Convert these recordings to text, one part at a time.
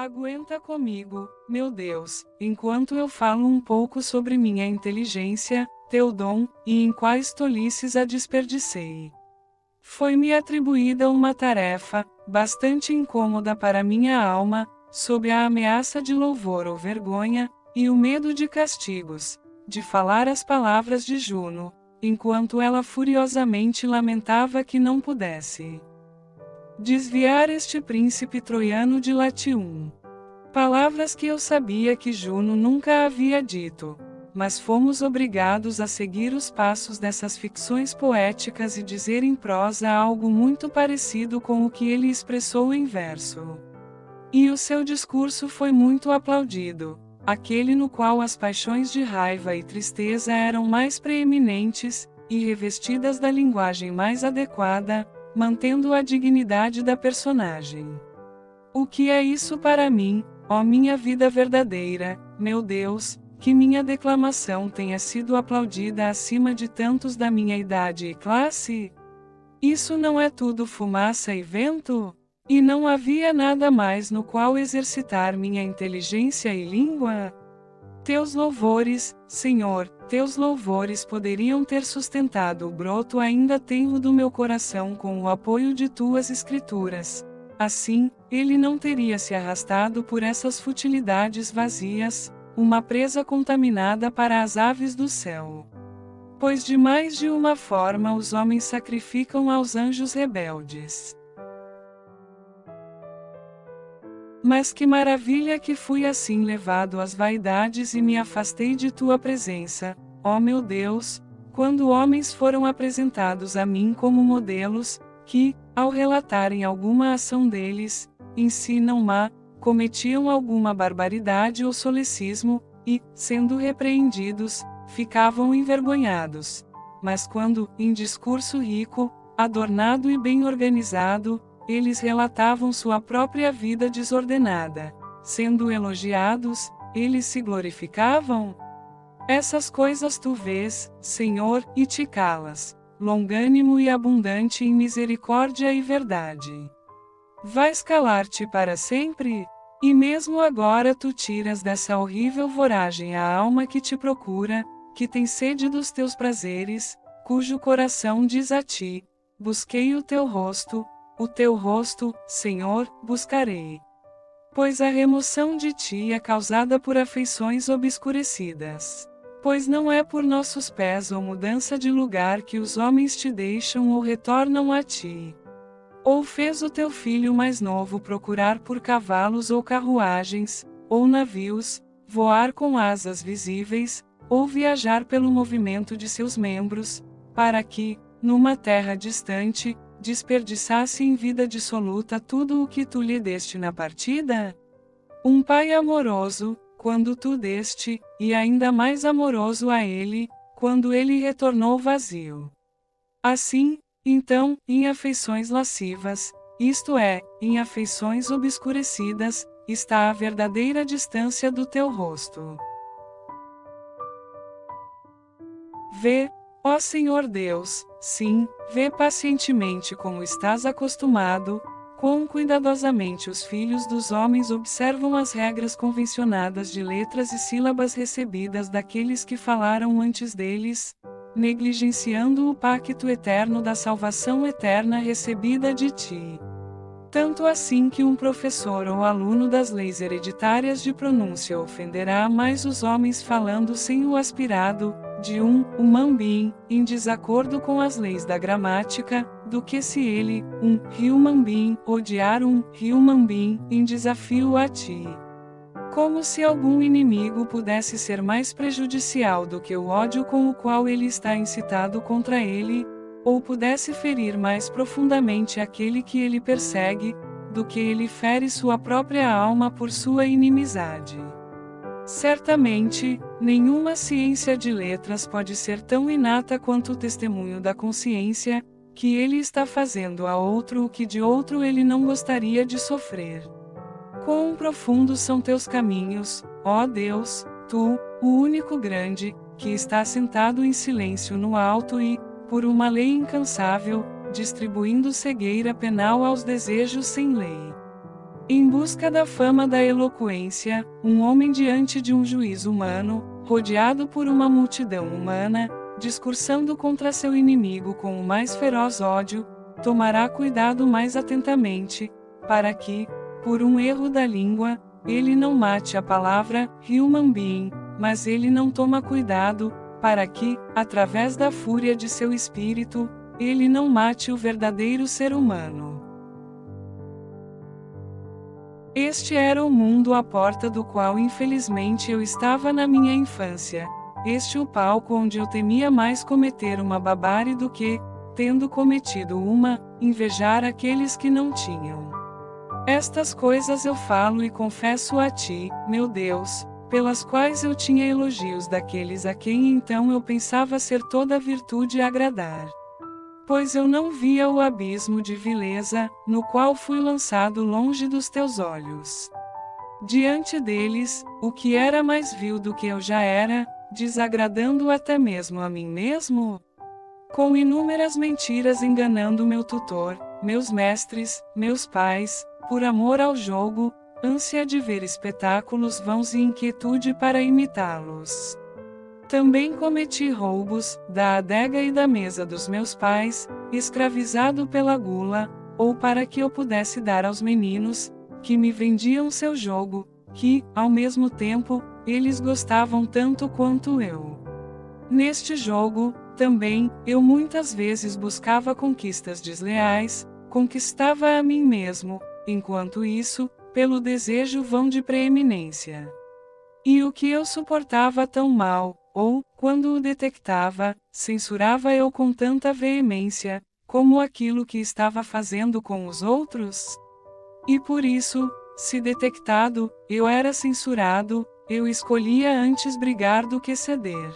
Aguenta comigo, meu Deus, enquanto eu falo um pouco sobre minha inteligência, teu dom, e em quais tolices a desperdicei. Foi-me atribuída uma tarefa, bastante incômoda para minha alma, sob a ameaça de louvor ou vergonha, e o medo de castigos, de falar as palavras de Juno, enquanto ela furiosamente lamentava que não pudesse desviar este príncipe troiano de Latium. Palavras que eu sabia que Juno nunca havia dito, mas fomos obrigados a seguir os passos dessas ficções poéticas e dizer em prosa algo muito parecido com o que ele expressou em verso. E o seu discurso foi muito aplaudido, aquele no qual as paixões de raiva e tristeza eram mais preeminentes, e revestidas da linguagem mais adequada, mantendo a dignidade da personagem. O que é isso para mim, ó minha vida verdadeira, meu Deus, que minha declamação tenha sido aplaudida acima de tantos da minha idade e classe? Isso não é tudo fumaça e vento? E não havia nada mais no qual exercitar minha inteligência e língua? Teus louvores, Senhor, teus louvores poderiam ter sustentado o broto ainda tenro do meu coração com o apoio de tuas escrituras. Assim, ele não teria se arrastado por essas futilidades vazias, uma presa contaminada para as aves do céu. Pois de mais de uma forma os homens sacrificam aos anjos rebeldes. Mas que maravilha que fui assim levado às vaidades e me afastei de tua presença, ó meu Deus, quando homens foram apresentados a mim como modelos, que, ao relatarem alguma ação deles, em si não má, cometiam alguma barbaridade ou solecismo, e, sendo repreendidos, ficavam envergonhados. Mas quando, em discurso rico, adornado e bem organizado, eles relatavam sua própria vida desordenada. Sendo elogiados, eles se glorificavam? Essas coisas tu vês, Senhor, e te calas, longânimo e abundante em misericórdia e verdade. Vais calar-te para sempre? E mesmo agora tu tiras dessa horrível voragem a alma que te procura, que tem sede dos teus prazeres, cujo coração diz a ti: Busquei o teu rosto, o teu rosto, Senhor, buscarei. Pois a remoção de ti é causada por afeições obscurecidas. Pois não é por nossos pés ou mudança de lugar que os homens te deixam ou retornam a ti. Ou fez o teu filho mais novo procurar por cavalos ou carruagens, ou navios, voar com asas visíveis, ou viajar pelo movimento de seus membros, para que, numa terra distante, desperdiçasse em vida dissoluta tudo o que tu lhe deste na partida? Um pai amoroso, quando tu deste, e ainda mais amoroso a ele, quando ele retornou vazio. Assim, então, em afeições lascivas, isto é, em afeições obscurecidas, está a verdadeira distância do teu rosto. Vê, Ó Senhor Deus, sim, vê pacientemente como estás acostumado, quão cuidadosamente os filhos dos homens observam as regras convencionadas de letras e sílabas recebidas daqueles que falaram antes deles, negligenciando o pacto eterno da salvação eterna recebida de ti. Tanto assim que um professor ou aluno das leis hereditárias de pronúncia ofenderá mais os homens falando sem o aspirado, de um human em desacordo com as leis da gramática, do que se ele, um human being, odiar um human being, em desafio a ti. Como se algum inimigo pudesse ser mais prejudicial do que o ódio com o qual ele está incitado contra ele, ou pudesse ferir mais profundamente aquele que ele persegue, do que ele fere sua própria alma por sua inimizade. Certamente, nenhuma ciência de letras pode ser tão inata quanto o testemunho da consciência, que ele está fazendo a outro o que de outro ele não gostaria de sofrer. Quão profundos são teus caminhos, ó Deus, tu, o único grande, que está sentado em silêncio no alto e, por uma lei incansável, distribuindo cegueira penal aos desejos sem lei. Em busca da fama da eloquência, um homem diante de um juiz humano, rodeado por uma multidão humana, discursando contra seu inimigo com o mais feroz ódio, tomará cuidado mais atentamente, para que, por um erro da língua, ele não mate a palavra human being, mas ele não toma cuidado, para que, através da fúria de seu espírito, ele não mate o verdadeiro ser humano. Este era o mundo à porta do qual infelizmente eu estava na minha infância. Este o palco onde eu temia mais cometer uma babare do que, tendo cometido uma, invejar aqueles que não tinham. Estas coisas eu falo e confesso a ti, meu Deus, pelas quais eu tinha elogios daqueles a quem então eu pensava ser toda virtude agradar. Pois eu não via o abismo de vileza, no qual fui lançado longe dos teus olhos. Diante deles, o que era mais vil do que eu já era, desagradando até mesmo a mim mesmo? Com inúmeras mentiras enganando meu tutor, meus mestres, meus pais, por amor ao jogo, ânsia de ver espetáculos vãos e inquietude para imitá-los. Também cometi roubos, da adega e da mesa dos meus pais, escravizado pela gula, ou para que eu pudesse dar aos meninos, que me vendiam seu jogo, que, ao mesmo tempo, eles gostavam tanto quanto eu. Neste jogo, também, eu muitas vezes buscava conquistas desleais, conquistava a mim mesmo, enquanto isso, pelo desejo vão de preeminência. E o que eu suportava tão mal, ou, quando o detectava, censurava eu com tanta veemência, como aquilo que estava fazendo com os outros? E por isso, se detectado, eu era censurado, eu escolhia antes brigar do que ceder.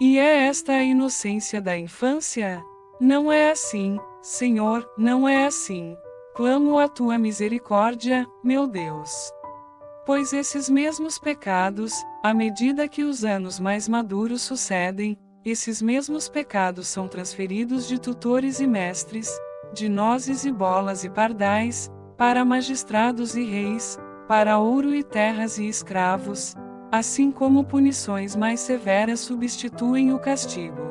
E é esta a inocência da infância? Não é assim, Senhor, não é assim. Clamo a tua misericórdia, meu Deus. Pois esses mesmos pecados, à medida que os anos mais maduros sucedem, esses mesmos pecados são transferidos de tutores e mestres, de nozes e bolas e pardais, para magistrados e reis, para ouro e terras e escravos, assim como punições mais severas substituem o castigo.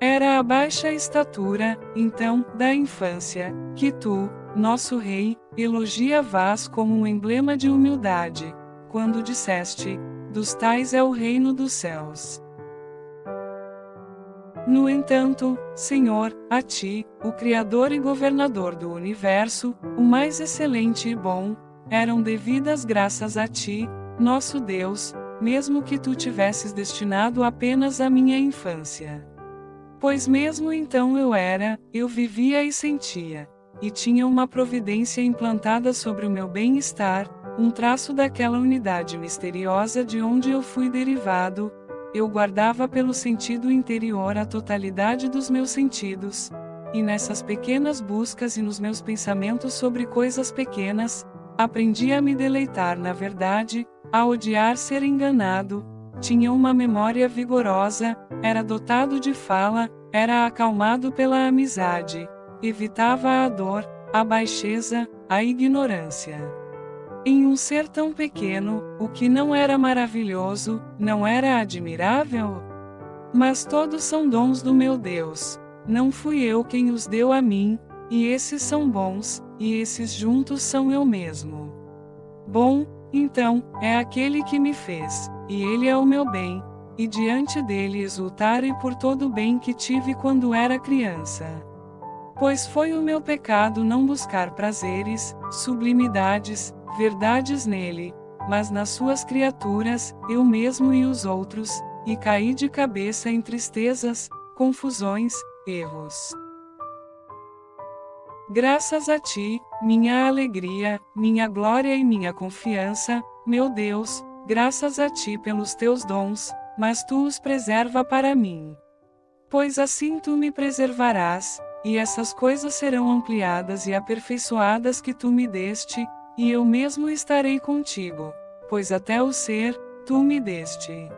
Era a baixa estatura, então, da infância, que tu, nosso rei, elogia Vaz como um emblema de humildade, quando disseste: dos tais é o reino dos céus. No entanto, Senhor, a ti, o Criador e Governador do universo, o mais excelente e bom, eram devidas graças a ti, nosso Deus, mesmo que tu tivesses destinado apenas a minha infância. Pois mesmo então eu era, eu vivia e sentia e tinha uma providência implantada sobre o meu bem-estar, um traço daquela unidade misteriosa de onde eu fui derivado, eu guardava pelo sentido interior a totalidade dos meus sentidos, e nessas pequenas buscas e nos meus pensamentos sobre coisas pequenas, aprendi a me deleitar na verdade, a odiar ser enganado, tinha uma memória vigorosa, era dotado de fala, era acalmado pela amizade evitava a dor, a baixeza, a ignorância. Em um ser tão pequeno, o que não era maravilhoso, não era admirável? Mas todos são dons do meu Deus. Não fui eu quem os deu a mim, e esses são bons, e esses juntos são eu mesmo. Bom, então, é aquele que me fez, e ele é o meu bem, e diante dele exultarei por todo o bem que tive quando era criança. Pois foi o meu pecado não buscar prazeres, sublimidades, verdades nele, mas nas suas criaturas, eu mesmo e os outros, e caí de cabeça em tristezas, confusões, erros. Graças a ti, minha alegria, minha glória e minha confiança, meu Deus, graças a ti pelos teus dons, mas tu os preserva para mim. Pois assim tu me preservarás, e essas coisas serão ampliadas e aperfeiçoadas que tu me deste, e eu mesmo estarei contigo, pois até o ser, tu me deste.